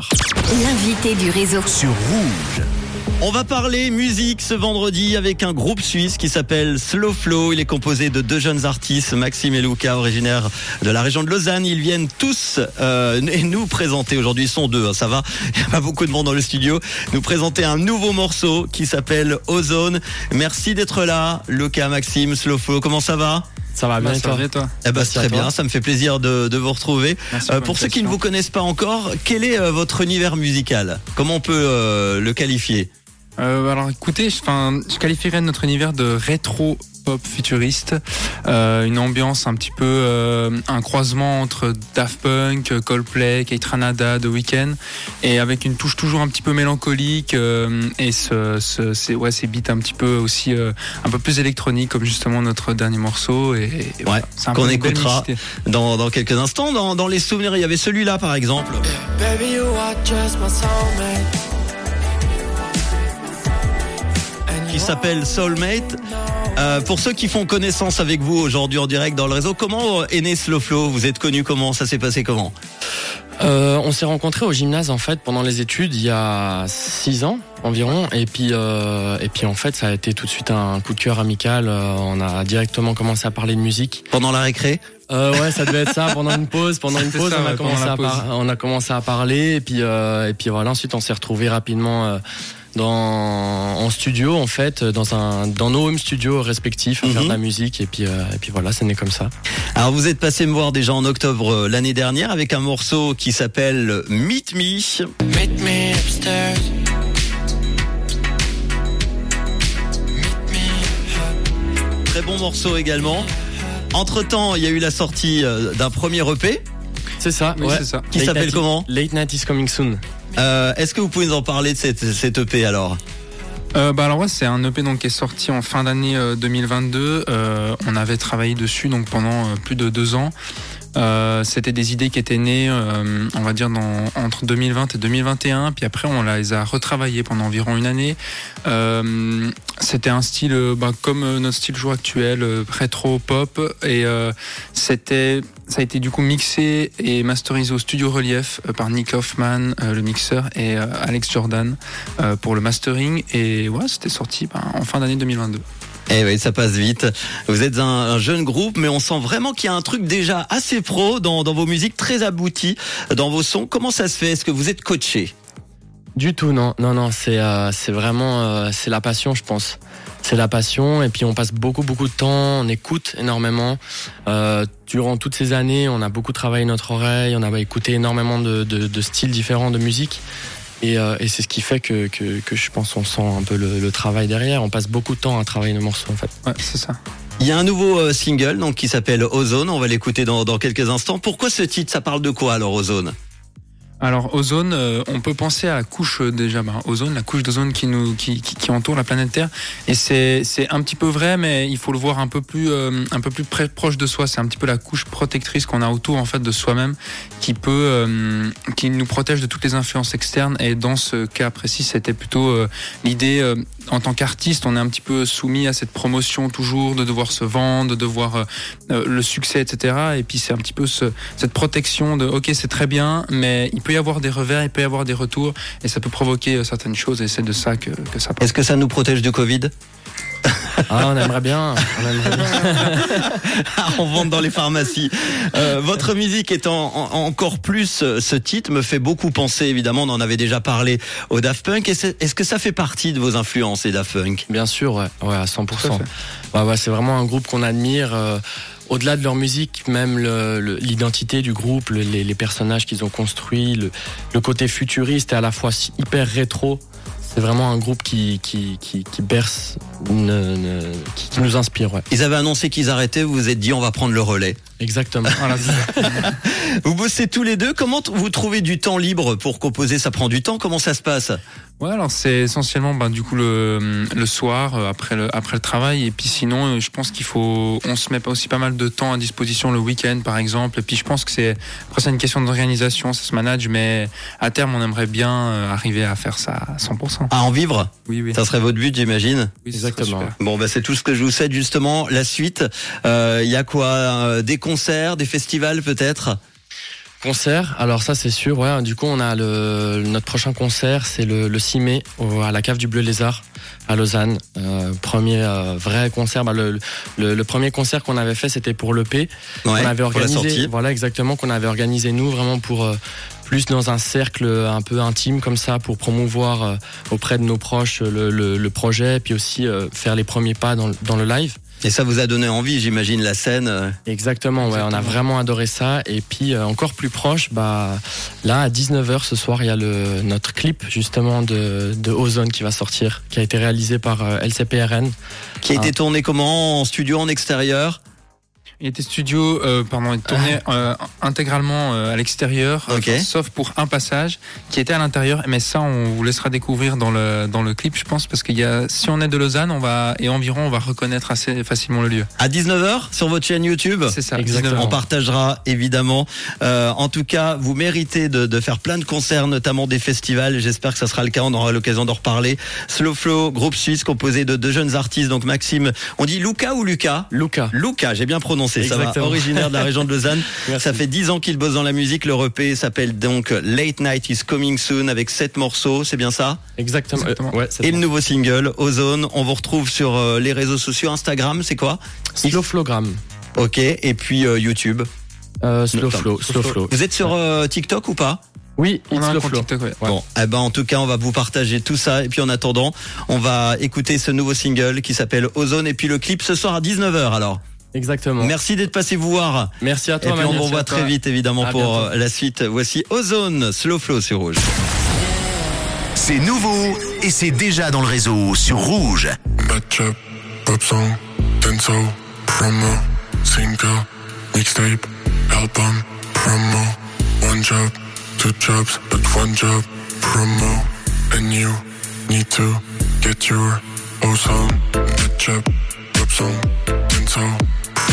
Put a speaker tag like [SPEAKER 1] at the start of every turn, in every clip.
[SPEAKER 1] 19h.
[SPEAKER 2] L'invité du réseau.
[SPEAKER 1] Sur Rouge. On va parler musique ce vendredi avec un groupe suisse qui s'appelle Slow Flow. Il est composé de deux jeunes artistes, Maxime et Luca, originaires de la région de Lausanne. Ils viennent tous euh, et nous présenter aujourd'hui. Ils sont deux, hein, ça va. Il n'y a pas beaucoup de monde dans le studio. Nous présenter un nouveau morceau qui s'appelle Ozone. Merci d'être là, Luca, Maxime, Slow Flow. Comment ça va?
[SPEAKER 3] Ça va bien,
[SPEAKER 4] bah,
[SPEAKER 3] toi
[SPEAKER 4] toi
[SPEAKER 1] eh ben, très
[SPEAKER 3] toi.
[SPEAKER 1] bien, ça me fait plaisir de, de vous retrouver.
[SPEAKER 4] Merci
[SPEAKER 1] Euh,
[SPEAKER 4] pour
[SPEAKER 1] ceux qui ne vous connaissent pas encore, quel est euh, votre univers musical? Comment on peut euh, le qualifier?
[SPEAKER 4] Euh, alors écoutez, je, enfin, je qualifierais notre univers de rétro pop futuriste, Euh, une ambiance un petit peu euh, un croisement entre Daft Punk, Coldplay, Kate Ranada, The Weeknd, et avec une touche toujours un petit peu mélancolique euh, et ce, ce, ces, ouais, ces beats un petit peu aussi euh, un peu plus électroniques comme justement notre dernier morceau et, et voilà, c'est un
[SPEAKER 1] qu'on écoutera. dans, dans quelques instants dans, dans les souvenirs Il y avait celui-là par exemple.
[SPEAKER 5] Baby, you are just my soulmate.
[SPEAKER 1] Qui s'appelle Soulmate. Euh, pour ceux qui font connaissance avec vous aujourd'hui en direct dans le réseau, comment est né Slow Flow Vous êtes connu comment Ça s'est passé comment
[SPEAKER 3] Euh, on s'est rencontrés au gymnase en fait pendant les études il y a six ans environ et puis euh, et puis en fait ça a été tout de suite un coup de cœur amical. Euh, on a directement commencé à parler de musique.
[SPEAKER 1] Pendant la récré
[SPEAKER 3] Euh, ouais, ça devait être ça pendant une pause. Pendant une pause,
[SPEAKER 4] ça,
[SPEAKER 3] on, a
[SPEAKER 4] ouais,
[SPEAKER 3] commencé à par- on a commencé à parler et puis euh, et puis voilà. Ensuite, on s'est retrouvés rapidement. Dans en studio en fait dans un dans nos home studios respectifs à faire
[SPEAKER 1] Mhm.
[SPEAKER 3] de la musique et puis euh, et puis voilà c'est né comme ça
[SPEAKER 1] Alors vous êtes passé me voir déjà en octobre euh, l'année dernière avec un morceau qui s'appelle Meet Me.
[SPEAKER 5] meet me upstairs. Meet me
[SPEAKER 1] Très bon morceau également. Entre temps, il y a eu la sortie euh, d'un premier EP
[SPEAKER 3] c'est ça
[SPEAKER 4] Oui,
[SPEAKER 3] ouais.
[SPEAKER 4] c'est ça.
[SPEAKER 1] qui s'appelle comment?
[SPEAKER 3] Late Night is coming soon
[SPEAKER 1] Euh, Est-ce que vous pouvez nous en parler de cette, cette EP alors
[SPEAKER 4] Euh, bah alors ouais, c'est un EP donc qui est sorti en fin d'année euh, 2022. Euh, on avait travaillé dessus donc pendant euh, plus de deux ans. Euh, C'était des idées qui étaient nées, euh, on va dire entre 2020 et 2021. Puis après, on les a retravaillées pendant environ une année. Euh, C'était un style bah, comme notre style jour actuel, rétro pop, et c'était ça a été du coup mixé et masterisé au studio Relief par Nick Hoffman, le mixeur, et Alex Jordan pour le mastering. Et ouais, c'était sorti ben, en fin d'année 2022.
[SPEAKER 1] Eh oui, ça passe vite. Vous êtes un, un jeune groupe, mais on sent vraiment qu'il y a un truc déjà assez pro dans, dans vos musiques, très abouti dans vos sons. Comment ça se fait? Est-ce que vous êtes coaché?
[SPEAKER 3] Du tout, non, non, non, c'est euh, c'est vraiment euh, c'est la passion, je pense. C'est la passion et puis on passe beaucoup beaucoup de temps, on écoute énormément. Euh, durant toutes ces années, on a beaucoup travaillé notre oreille, on a écouté énormément de, de, de styles différents de musique. Et, euh, et c'est ce qui fait que, que, que je pense on sent un peu le, le travail derrière. On passe beaucoup de temps à travailler nos morceaux en fait.
[SPEAKER 4] Ouais, c'est ça.
[SPEAKER 1] Il y a un nouveau euh, single donc qui s'appelle Ozone. On va l'écouter dans, dans quelques instants. Pourquoi ce titre? Ça parle de quoi alors Ozone?
[SPEAKER 4] Alors ozone, euh, on peut penser à la couche euh, déjà, bah, ozone, la couche d'ozone qui nous qui, qui, qui entoure la planète Terre. Et c'est c'est un petit peu vrai, mais il faut le voir un peu plus euh, un peu plus près, proche de soi. C'est un petit peu la couche protectrice qu'on a autour en fait de soi-même, qui peut euh, qui nous protège de toutes les influences externes. Et dans ce cas précis, c'était plutôt euh, l'idée euh, en tant qu'artiste, on est un petit peu soumis à cette promotion toujours de devoir se vendre, de devoir euh, euh, le succès, etc. Et puis c'est un petit peu ce, cette protection de ok c'est très bien, mais il peut y avoir des revers, il peut y avoir des retours, et ça peut provoquer euh, certaines choses, et c'est de ça que, que ça.
[SPEAKER 1] Est-ce que ça nous protège du Covid?
[SPEAKER 3] Ah, on aimerait bien. On aimerait bien.
[SPEAKER 1] On vend dans les pharmacies. Euh, votre musique étant en- encore plus euh, ce titre me fait beaucoup penser évidemment. On en avait déjà parlé au Daft Punk. Est-ce que ça fait partie de vos influences les Daft Punk?
[SPEAKER 3] Bien sûr, ouais, ouais à 100%.
[SPEAKER 4] Tout à fait.
[SPEAKER 3] Ouais, c'est vraiment un groupe qu'on admire. euh, au-delà de leur musique, même le- le- l'identité du groupe, le- les, les personnages qu'ils ont construits, le, côté futuriste et à la fois hyper rétro. C'est vraiment un groupe qui, qui, qui, qui berce, une- une- qui, qui nous inspire. Ouais.
[SPEAKER 1] Ils avaient annoncé qu'ils arrêtaient. Vous vous êtes dit on va prendre le relais.
[SPEAKER 3] Exactement.
[SPEAKER 4] Voilà.
[SPEAKER 1] Vous bossez tous les deux. Comment vous trouvez du temps libre pour composer? Ça prend du temps? Comment ça se passe?
[SPEAKER 4] Ouais, alors c'est essentiellement ben, du coup le, le soir euh, après le après le travail et puis sinon euh, je pense qu'il faut on se met pas aussi pas mal de temps à disposition le week-end par exemple et puis je pense que c'est après c'est une question d'organisation ça se manage mais à terme on aimerait bien euh, arriver à faire ça à 100%.
[SPEAKER 1] À en vivre?
[SPEAKER 4] Oui oui.
[SPEAKER 1] Ça serait votre but, j'imagine?
[SPEAKER 4] Oui,
[SPEAKER 3] Exactement.
[SPEAKER 1] Bon, bah, c'est tout ce que je vous souhaite justement. La suite, il y a quoi? Des concerts, des festivals peut-être?
[SPEAKER 3] Concert, alors ça c'est sûr, ouais. Du coup, on a le notre prochain concert, c'est le, le 6 mai au- à la cave du Bleu Lézard à Lausanne. Euh, premier euh, vrai concert. Bah, le, le, le premier concert qu'on avait fait, c'était pour l'EP.
[SPEAKER 1] Ouais,
[SPEAKER 3] avait
[SPEAKER 1] pour la
[SPEAKER 3] organisé. Voilà, exactement, qu'on avait organisé nous vraiment pour euh, plus dans un cercle un peu intime comme ça, pour promouvoir euh, auprès de nos proches le, le, le projet, et puis aussi euh, faire les premiers pas dans le live.
[SPEAKER 1] Et ça vous a donné envie, j'imagine, la scène. euh.
[SPEAKER 3] Exactement, ouais, on a vraiment adoré ça. Et puis euh, encore plus proche, bah là à 19h ce soir, il y a le notre clip justement de, de Ozone qui va sortir, qui a été réalisé par euh, LCPRN.
[SPEAKER 1] Qui a
[SPEAKER 3] Ah.
[SPEAKER 1] été tourné comment? En studio, en extérieur?
[SPEAKER 4] Il était studio, euh, pardon, il tournait euh, intégralement euh, à l'extérieur, euh,
[SPEAKER 1] Ok.
[SPEAKER 4] enfin, sauf pour un passage qui était à l'intérieur. Mais ça, on vous laissera découvrir dans le dans le clip, je pense, parce qu'il y a, si on est de Lausanne, on va et environ, on va reconnaître assez facilement le lieu.
[SPEAKER 1] À 19h sur votre chaîne YouTube
[SPEAKER 4] C'est ça.
[SPEAKER 3] Exactement.
[SPEAKER 1] On partagera évidemment. Euh, en tout cas, vous méritez de, de faire plein de concerts, notamment des festivals. J'espère que ça sera le cas. On aura l'occasion d'en reparler. Slow Flow, groupe suisse composé de deux jeunes artistes. Donc Maxime, on dit Luca ou Lucas
[SPEAKER 3] Luca.
[SPEAKER 1] Luca, j'ai bien prononcé, ça va.
[SPEAKER 3] Exactement.
[SPEAKER 1] Originaire de la région de Lausanne. Ça fait dix ans qu'il bosse dans la musique. Le EP s'appelle donc Late Night is Coming Soon avec sept morceaux. C'est bien ça?
[SPEAKER 3] Exactement.
[SPEAKER 4] Exactement.
[SPEAKER 3] Euh, ouais,
[SPEAKER 1] Et le nouveau single, Ozone. On vous retrouve sur euh, les réseaux sociaux. Instagram, c'est quoi?
[SPEAKER 3] Slow Flowgram.
[SPEAKER 1] Ok. Et puis euh, YouTube.
[SPEAKER 3] Euh, slow. Flow. Slow Flow.
[SPEAKER 1] Vous êtes sur euh, TikTok ou pas?
[SPEAKER 3] Oui,
[SPEAKER 4] On
[SPEAKER 3] it's
[SPEAKER 4] a un
[SPEAKER 3] Flow.
[SPEAKER 4] TikTok. Ouais.
[SPEAKER 1] Bon, eh ben en tout cas, on va vous partager tout ça. Et puis en attendant, on va écouter ce nouveau single qui s'appelle Ozone. Et puis le clip ce soir à 19h alors.
[SPEAKER 3] Exactement.
[SPEAKER 1] Merci d'être passé vous voir.
[SPEAKER 3] Merci à
[SPEAKER 1] Et
[SPEAKER 3] toi.
[SPEAKER 1] puis on vous revoit très vite évidemment
[SPEAKER 3] À
[SPEAKER 1] pour
[SPEAKER 3] bientôt.
[SPEAKER 1] euh, la suite. Voici Ozone, Slow Flow sur Rouge.
[SPEAKER 6] C'est nouveau et c'est déjà dans le réseau sur Rouge.
[SPEAKER 7] Matchup, pop song, denso, promo, single, mixtape, album, promo, one job, two jobs, but one job, promo, and you need to get your ozone. Matchup, pop song, denso,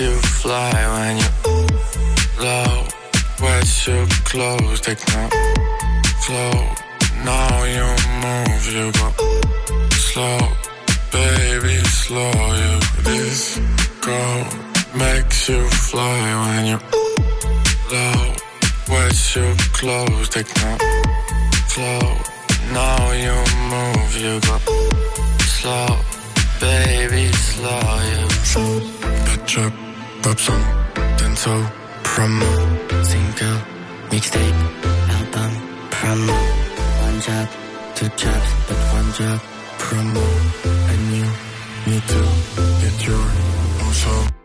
[SPEAKER 7] You fly when you low. Wet your clothes, take no flow. Now you move, you go slow, baby, slow. You this go makes you fly when you low. Wet your clothes, take no flow. Now you move, you go slow, baby, slow. You Matchup, pop song, denso, promo, single, mixtape, album, promo, one job, two jobs, but one job, promo, and you need to get your own song.